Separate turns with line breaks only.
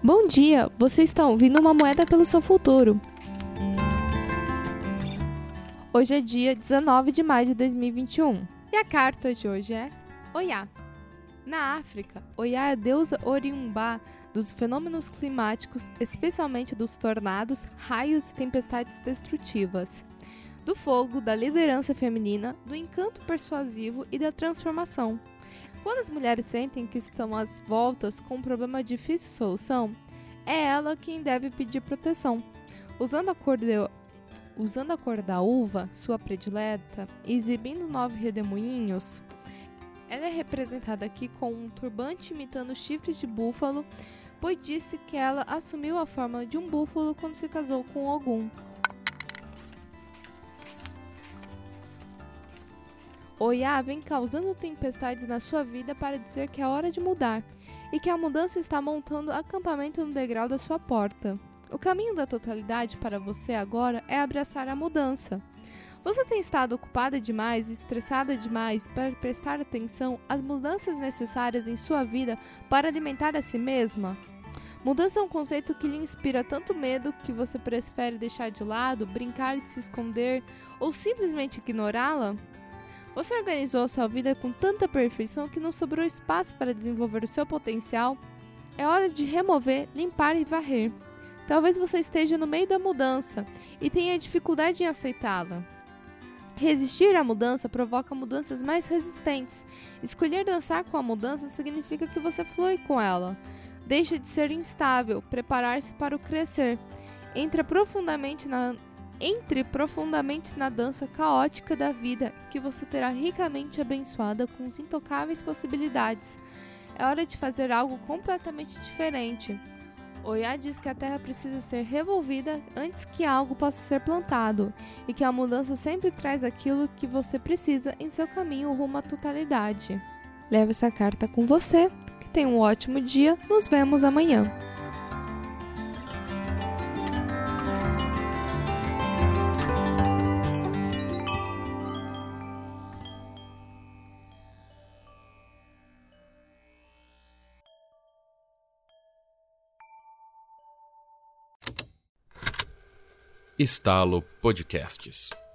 Bom dia, você está ouvindo uma moeda pelo seu futuro. Hoje é dia 19 de maio de 2021 e a carta de hoje é Oiá. Na África, Oiá é a deusa oriumbá dos fenômenos climáticos, especialmente dos tornados, raios e tempestades destrutivas, do fogo, da liderança feminina, do encanto persuasivo e da transformação. Quando as mulheres sentem que estão às voltas com um problema de difícil solução, é ela quem deve pedir proteção. Usando a cor, de, usando a cor da uva, sua predileta, e exibindo nove redemoinhos, ela é representada aqui com um turbante imitando chifres de búfalo, pois disse que ela assumiu a forma de um búfalo quando se casou com Ogum. Oiá vem causando tempestades na sua vida para dizer que é hora de mudar e que a mudança está montando acampamento no degrau da sua porta. O caminho da totalidade para você agora é abraçar a mudança. Você tem estado ocupada demais estressada demais para prestar atenção às mudanças necessárias em sua vida para alimentar a si mesma? Mudança é um conceito que lhe inspira tanto medo que você prefere deixar de lado, brincar de se esconder ou simplesmente ignorá-la? Você organizou sua vida com tanta perfeição que não sobrou espaço para desenvolver o seu potencial? É hora de remover, limpar e varrer. Talvez você esteja no meio da mudança e tenha dificuldade em aceitá-la. Resistir à mudança provoca mudanças mais resistentes. Escolher dançar com a mudança significa que você flui com ela. Deixa de ser instável, preparar-se para o crescer. Entra profundamente na entre profundamente na dança caótica da vida, que você terá ricamente abençoada com os intocáveis possibilidades. É hora de fazer algo completamente diferente. Oiá diz que a terra precisa ser revolvida antes que algo possa ser plantado, e que a mudança sempre traz aquilo que você precisa em seu caminho rumo à totalidade. Leve essa carta com você, que tenha um ótimo dia, nos vemos amanhã.
Estalo Podcasts.